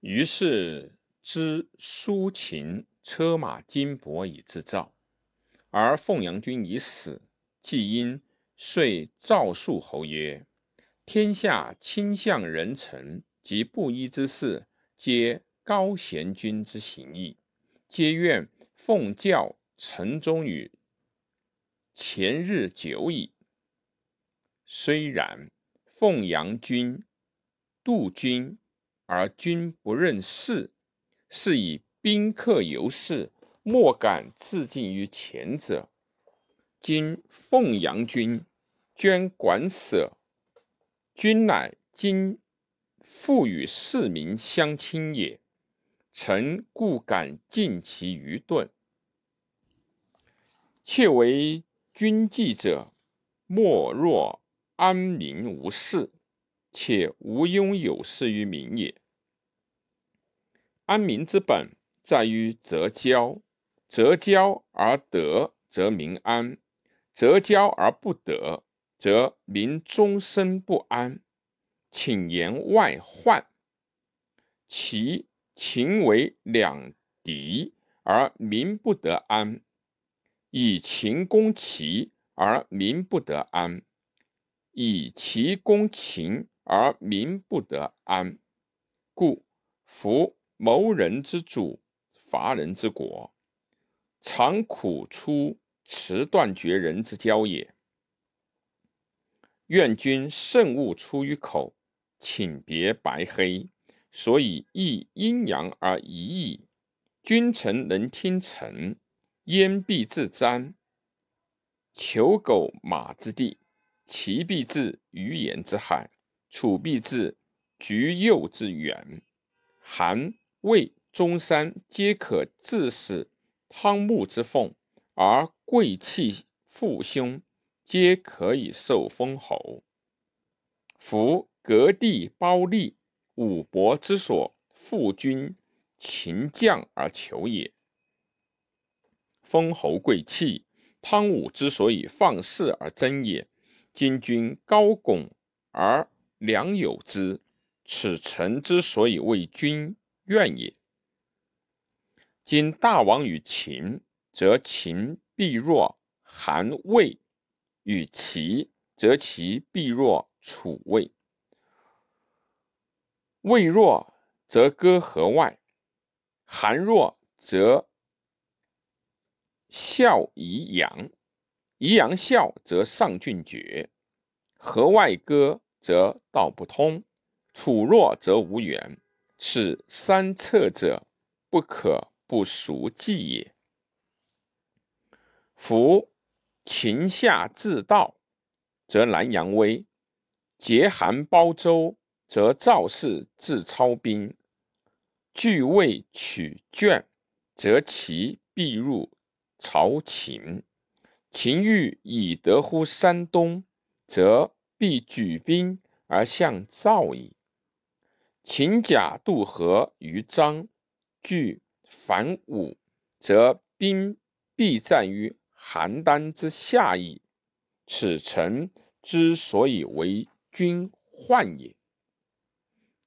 于是知苏秦车马金帛以自赵，而凤阳君已死。季因遂诏肃侯曰：“天下卿相人臣及布衣之士，皆高贤君之行义，皆愿奉教臣忠于前日久矣。虽然，凤阳君杜君。”而君不任事，是以宾客游士莫敢自尽于前者。今凤阳君捐管舍，君乃今复与市民相亲也。臣故敢尽其愚钝。窃为君计者，莫若安民无事，且无庸有事于民也。安民之本，在于择交，择交而得，则民安；择交而不得，则民终身不安。请言外患，其情为两敌，而民不得安；以秦攻齐，而民不得安；以齐攻秦，而民不得安。故夫。谋人之主，伐人之国，常苦出持断绝人之交也。愿君慎勿出于口，请别白黑，所以异阴阳而一义。君臣能听臣，焉必自瞻？求狗马之地，齐必至鱼盐之海，楚必至橘柚之远，韩。魏、中山皆可致使汤沐之凤，而贵戚父兄皆可以受封侯。夫革地包利，武伯之所附君秦将而求也。封侯贵戚，汤武之所以放肆而争也。今君高拱而良有之，此臣之所以为君。怨也。今大王与秦，则秦必弱；韩魏与齐，则齐必弱。楚魏，魏弱则割河外；韩弱则效宜阳，宜阳效则上郡绝；河外割则道不通，楚弱则无援。此三策者，不可不熟记也。夫秦夏自道，则南阳威；结韩包周，则赵氏自操兵；据魏取卷，则齐必入朝秦。秦欲以得乎山东，则必举兵而向赵矣。秦甲渡河于漳，据樊武，则兵必战于邯郸之下矣。此臣之所以为君患也。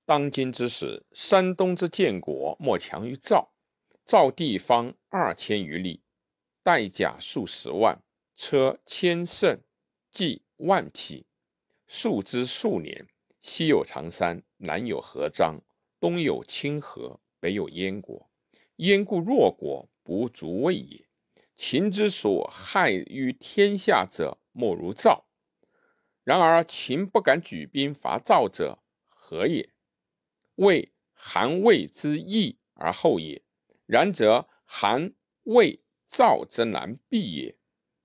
当今之时，山东之建国莫强于赵。赵地方二千余里，带甲数十万，车千乘，骑万匹，数之数年。西有长山，南有河漳，东有清河，北有燕国。燕故弱国，不足畏也。秦之所害于天下者，莫如赵。然而秦不敢举兵伐赵者，何也？为韩魏之义而后也。然则韩魏赵之难避也。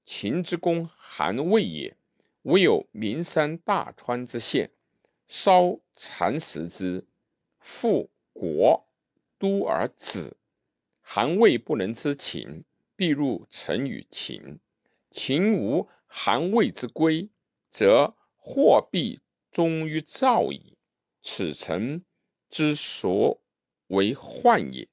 秦之攻韩魏也，无有名山大川之险。稍蚕食之，复国都而止。韩魏不能知秦，必入陈与秦。秦无韩魏之归，则祸必终于赵矣。此臣之所为患也。